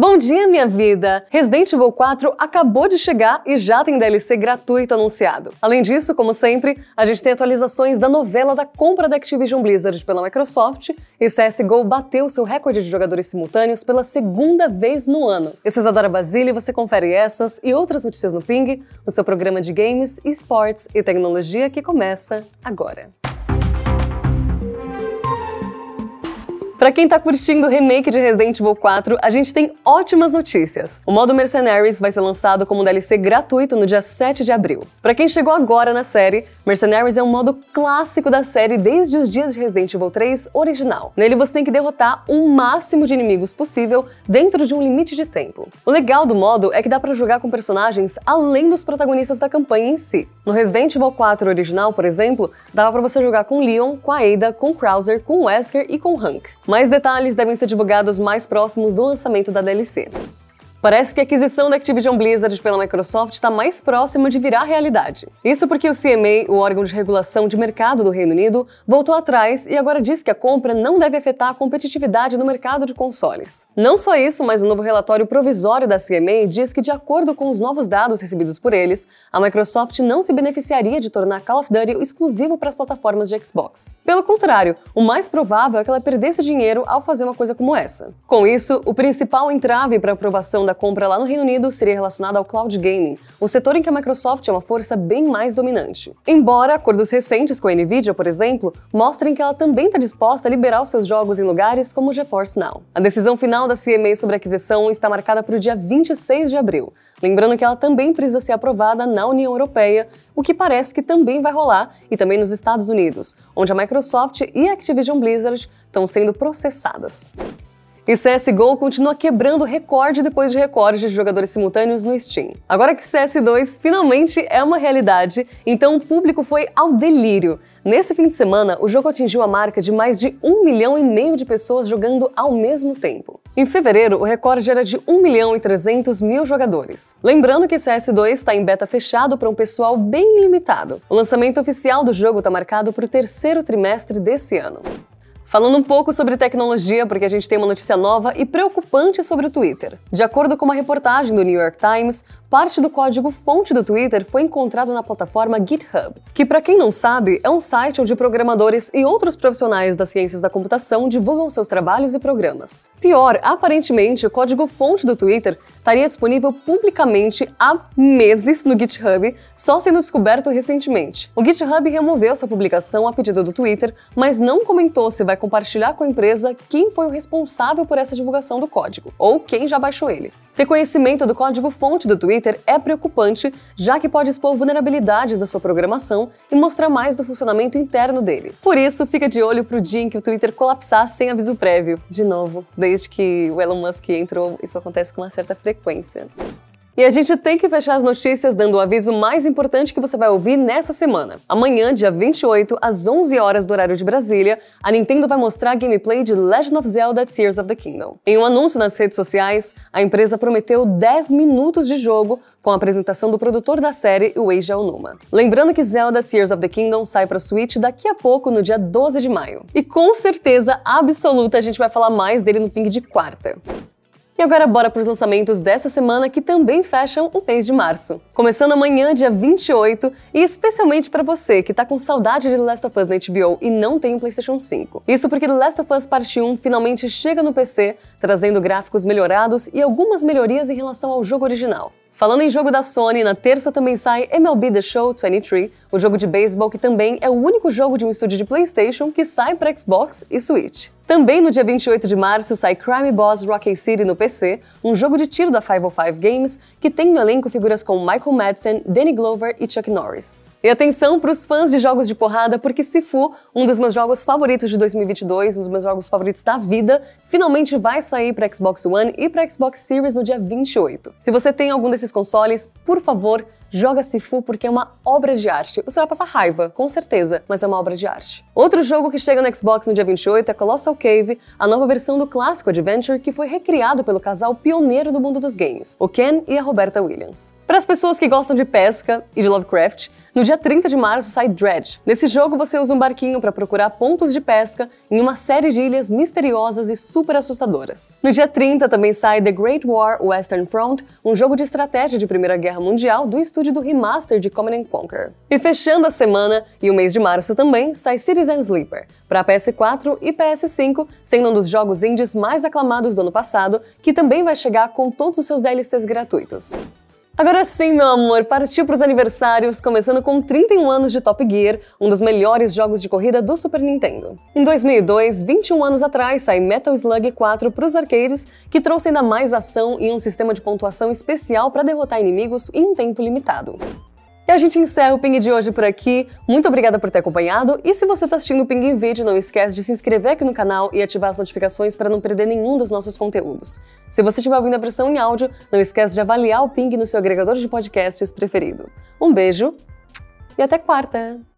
Bom dia, minha vida! Resident Evil 4 acabou de chegar e já tem DLC gratuito anunciado. Além disso, como sempre, a gente tem atualizações da novela da compra da Activision Blizzard pela Microsoft e CSGO bateu seu recorde de jogadores simultâneos pela segunda vez no ano. Eu sou Isadora Basile e você confere essas e outras notícias no Ping, o seu programa de games, esportes e tecnologia que começa agora. Para quem tá curtindo o remake de Resident Evil 4, a gente tem ótimas notícias. O modo Mercenaries vai ser lançado como DLC gratuito no dia 7 de abril. Para quem chegou agora na série, Mercenaries é um modo clássico da série desde os dias de Resident Evil 3 original. Nele você tem que derrotar o máximo de inimigos possível dentro de um limite de tempo. O legal do modo é que dá para jogar com personagens além dos protagonistas da campanha em si. No Resident Evil 4 original, por exemplo, dava para você jogar com Leon, com a Ada, com Krauser, com Wesker e com Hank. Mais detalhes devem ser divulgados mais próximos do lançamento da DLC. Parece que a aquisição da Activision Blizzard pela Microsoft está mais próxima de virar realidade. Isso porque o CMA, o órgão de regulação de mercado do Reino Unido, voltou atrás e agora diz que a compra não deve afetar a competitividade no mercado de consoles. Não só isso, mas o um novo relatório provisório da CMA diz que, de acordo com os novos dados recebidos por eles, a Microsoft não se beneficiaria de tornar Call of Duty exclusivo para as plataformas de Xbox. Pelo contrário, o mais provável é que ela perdesse dinheiro ao fazer uma coisa como essa. Com isso, o principal entrave para a aprovação da compra lá no Reino Unido seria relacionada ao cloud gaming, o setor em que a Microsoft é uma força bem mais dominante. Embora acordos recentes com a Nvidia, por exemplo, mostrem que ela também está disposta a liberar os seus jogos em lugares como o GeForce Now. A decisão final da CMA sobre a aquisição está marcada para o dia 26 de abril, lembrando que ela também precisa ser aprovada na União Europeia, o que parece que também vai rolar, e também nos Estados Unidos, onde a Microsoft e a Activision Blizzard estão sendo processadas. E CSGO continua quebrando recorde depois de recorde de jogadores simultâneos no Steam. Agora que CS2 finalmente é uma realidade, então o público foi ao delírio. Nesse fim de semana, o jogo atingiu a marca de mais de um milhão e meio de pessoas jogando ao mesmo tempo. Em fevereiro, o recorde era de 1 milhão e 300 mil jogadores. Lembrando que CS2 está em beta fechado para um pessoal bem limitado. O lançamento oficial do jogo está marcado para o terceiro trimestre desse ano. Falando um pouco sobre tecnologia, porque a gente tem uma notícia nova e preocupante sobre o Twitter. De acordo com uma reportagem do New York Times, parte do código-fonte do Twitter foi encontrado na plataforma GitHub, que, para quem não sabe, é um site onde programadores e outros profissionais das ciências da computação divulgam seus trabalhos e programas. Pior, aparentemente, o código-fonte do Twitter estaria disponível publicamente há meses no GitHub, só sendo descoberto recentemente. O GitHub removeu essa publicação a pedido do Twitter, mas não comentou se vai compartilhar com a empresa quem foi o responsável por essa divulgação do código, ou quem já baixou ele. Ter conhecimento do código-fonte do Twitter é preocupante, já que pode expor vulnerabilidades da sua programação e mostrar mais do funcionamento interno dele. Por isso, fica de olho pro dia em que o Twitter colapsar sem aviso prévio. De novo, desde que o Elon Musk entrou, isso acontece com uma certa frequência. E a gente tem que fechar as notícias dando o aviso mais importante que você vai ouvir nessa semana. Amanhã, dia 28, às 11 horas do horário de Brasília, a Nintendo vai mostrar gameplay de Legend of Zelda Tears of the Kingdom. Em um anúncio nas redes sociais, a empresa prometeu 10 minutos de jogo com a apresentação do produtor da série, o Eiji Aonuma. Lembrando que Zelda Tears of the Kingdom sai para Switch daqui a pouco, no dia 12 de maio. E com certeza absoluta a gente vai falar mais dele no Ping de quarta. E agora bora para os lançamentos dessa semana que também fecham o mês de março. Começando amanhã, dia 28, e especialmente para você que tá com saudade de The Last of Us na HBO e não tem um PlayStation 5. Isso porque The Last of Us Parte 1 finalmente chega no PC, trazendo gráficos melhorados e algumas melhorias em relação ao jogo original. Falando em jogo da Sony, na terça também sai MLB The Show 23, o jogo de beisebol que também é o único jogo de um estúdio de PlayStation que sai para Xbox e Switch. Também no dia 28 de março sai Crime Boss Rocky City no PC, um jogo de tiro da 505 Games que tem no elenco figuras como Michael Madsen, Danny Glover e Chuck Norris. E atenção para os fãs de jogos de porrada, porque Sifu, um dos meus jogos favoritos de 2022, um dos meus jogos favoritos da vida, finalmente vai sair para Xbox One e para Xbox Series no dia 28. Se você tem algum desses consoles, por favor, joga Sifu porque é uma obra de arte. Você vai passar raiva, com certeza, mas é uma obra de arte. Outro jogo que chega no Xbox no dia 28 é Colossal Cave, a nova versão do clássico Adventure que foi recriado pelo casal pioneiro do mundo dos games, o Ken e a Roberta Williams. Para as pessoas que gostam de pesca e de Lovecraft, no dia 30 de março sai Dredge. Nesse jogo você usa um barquinho para procurar pontos de pesca em uma série de ilhas misteriosas e super assustadoras. No dia 30 também sai The Great War Western Front, um jogo de estratégia de Primeira Guerra Mundial do estúdio do remaster de Command Conquer. E fechando a semana e o mês de março também sai Citizen Sleeper para PS4 e PS5, sendo um dos jogos indies mais aclamados do ano passado, que também vai chegar com todos os seus DLCs gratuitos. Agora sim, meu amor, partiu para os aniversários, começando com 31 anos de Top Gear, um dos melhores jogos de corrida do Super Nintendo. Em 2002, 21 anos atrás, sai Metal Slug 4 para os arcades, que trouxe ainda mais ação e um sistema de pontuação especial para derrotar inimigos em um tempo limitado. E a gente encerra o Ping de hoje por aqui. Muito obrigada por ter acompanhado. E se você está assistindo o Ping em vídeo, não esquece de se inscrever aqui no canal e ativar as notificações para não perder nenhum dos nossos conteúdos. Se você estiver ouvindo a versão em áudio, não esquece de avaliar o Ping no seu agregador de podcasts preferido. Um beijo e até quarta!